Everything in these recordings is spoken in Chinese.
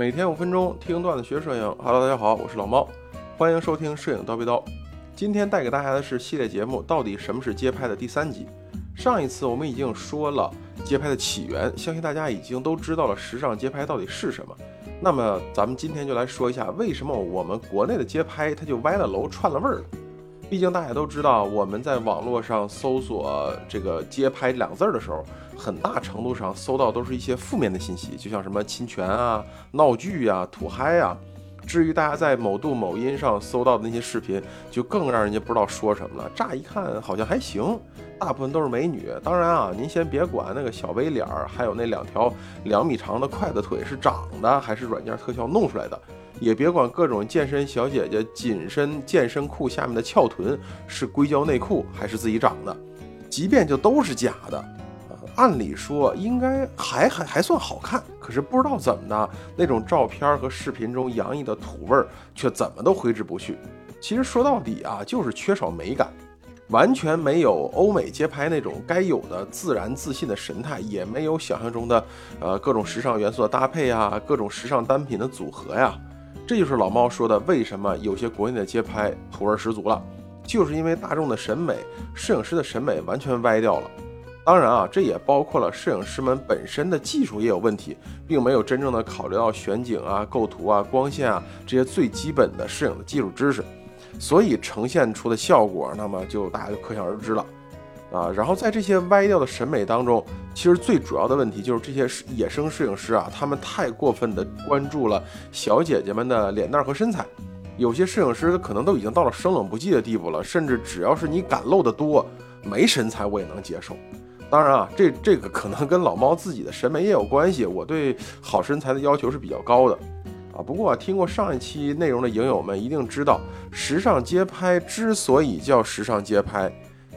每天五分钟听段子学摄影。Hello，大家好，我是老猫，欢迎收听摄影刀逼刀。今天带给大家的是系列节目《到底什么是街拍》的第三集。上一次我们已经说了街拍的起源，相信大家已经都知道了时尚街拍到底是什么。那么咱们今天就来说一下，为什么我们国内的街拍它就歪了楼串了味儿了。毕竟大家都知道，我们在网络上搜索这个“街拍”两字儿的时候，很大程度上搜到都是一些负面的信息，就像什么侵权啊、闹剧啊、土嗨啊。至于大家在某度、某音上搜到的那些视频，就更让人家不知道说什么了。乍一看好像还行，大部分都是美女。当然啊，您先别管那个小 V 脸儿，还有那两条两米长的筷子腿是长的还是软件特效弄出来的。也别管各种健身小姐姐紧身健身裤下面的翘臀是硅胶内裤还是自己长的，即便就都是假的，按理说应该还还还算好看，可是不知道怎么的，那种照片和视频中洋溢的土味儿却怎么都挥之不去。其实说到底啊，就是缺少美感，完全没有欧美街拍那种该有的自然自信的神态，也没有想象中的呃各种时尚元素的搭配啊，各种时尚单品的组合呀。这就是老猫说的，为什么有些国内的街拍土味十足了，就是因为大众的审美、摄影师的审美完全歪掉了。当然啊，这也包括了摄影师们本身的技术也有问题，并没有真正的考虑到选景啊、构图啊、光线啊这些最基本的摄影的技术知识，所以呈现出的效果，那么就大家就可想而知了。啊，然后在这些歪掉的审美当中，其实最主要的问题就是这些野生摄影师啊，他们太过分的关注了小姐姐们的脸蛋和身材，有些摄影师可能都已经到了生冷不忌的地步了，甚至只要是你敢露的多，没身材我也能接受。当然啊，这这个可能跟老猫自己的审美也有关系，我对好身材的要求是比较高的啊。不过听过上一期内容的影友们一定知道，时尚街拍之所以叫时尚街拍。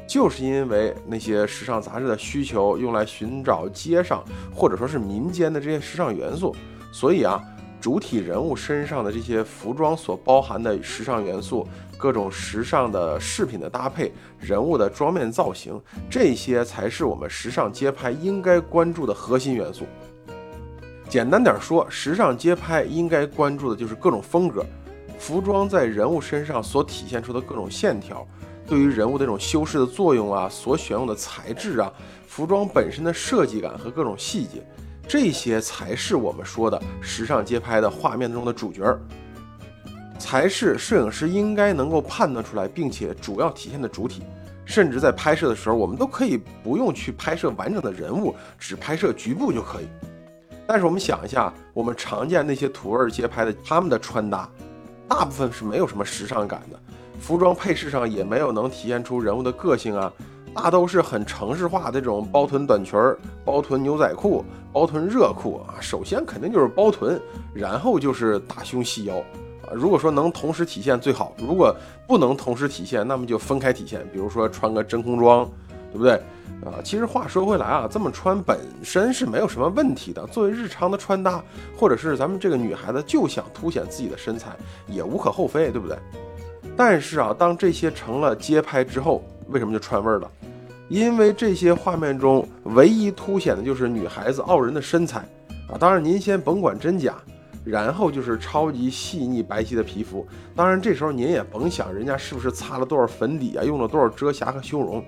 就是因为那些时尚杂志的需求，用来寻找街上或者说是民间的这些时尚元素，所以啊，主体人物身上的这些服装所包含的时尚元素，各种时尚的饰品的搭配，人物的妆面造型，这些才是我们时尚街拍应该关注的核心元素。简单点说，时尚街拍应该关注的就是各种风格，服装在人物身上所体现出的各种线条。对于人物的这种修饰的作用啊，所选用的材质啊，服装本身的设计感和各种细节，这些才是我们说的时尚街拍的画面中的主角儿，才是摄影师应该能够判断出来，并且主要体现的主体。甚至在拍摄的时候，我们都可以不用去拍摄完整的人物，只拍摄局部就可以。但是我们想一下，我们常见那些土味街拍的，他们的穿搭，大部分是没有什么时尚感的。服装配饰上也没有能体现出人物的个性啊，大都是很城市化的这种包臀短裙儿、包臀牛仔裤、包臀热裤啊。首先肯定就是包臀，然后就是大胸细腰啊。如果说能同时体现最好，如果不能同时体现，那么就分开体现。比如说穿个真空装，对不对啊？其实话说回来啊，这么穿本身是没有什么问题的。作为日常的穿搭，或者是咱们这个女孩子就想凸显自己的身材，也无可厚非，对不对？但是啊，当这些成了街拍之后，为什么就串味儿了？因为这些画面中唯一凸显的就是女孩子傲人的身材啊！当然您先甭管真假，然后就是超级细腻白皙的皮肤。当然这时候您也甭想人家是不是擦了多少粉底啊，用了多少遮瑕和修容。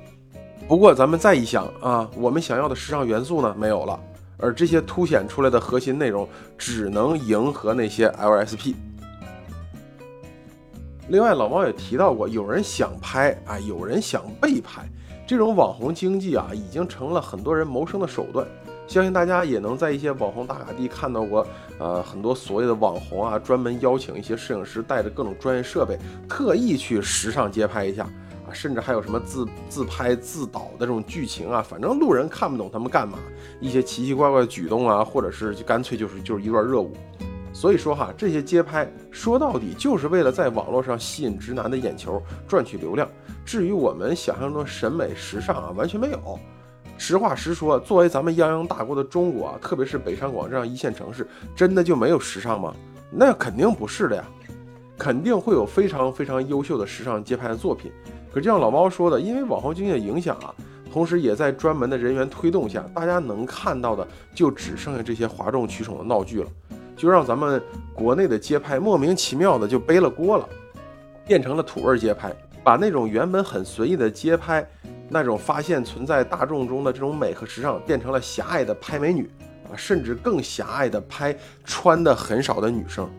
不过咱们再一想啊，我们想要的时尚元素呢没有了，而这些凸显出来的核心内容只能迎合那些 LSP。另外，老猫也提到过，有人想拍啊，有人想被拍，这种网红经济啊，已经成了很多人谋生的手段。相信大家也能在一些网红打卡地看到过，呃，很多所谓的网红啊，专门邀请一些摄影师，带着各种专业设备，特意去时尚街拍一下啊，甚至还有什么自自拍自导的这种剧情啊，反正路人看不懂他们干嘛，一些奇奇怪怪的举动啊，或者是就干脆就是就是一段热舞。所以说哈，这些街拍说到底就是为了在网络上吸引直男的眼球，赚取流量。至于我们想象中的审美时尚啊，完全没有。实话实说，作为咱们泱泱大国的中国啊，特别是北上广这样一线城市，真的就没有时尚吗？那肯定不是的呀，肯定会有非常非常优秀的时尚街拍的作品。可就像老猫说的，因为网红经济的影响啊，同时也在专门的人员推动下，大家能看到的就只剩下这些哗众取宠的闹剧了。就让咱们国内的街拍莫名其妙的就背了锅了，变成了土味街拍，把那种原本很随意的街拍，那种发现存在大众中的这种美和时尚，变成了狭隘的拍美女啊，甚至更狭隘的拍穿的很少的女生。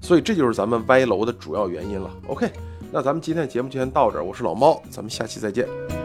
所以这就是咱们歪楼的主要原因了。OK，那咱们今天的节目就先到这儿，我是老猫，咱们下期再见。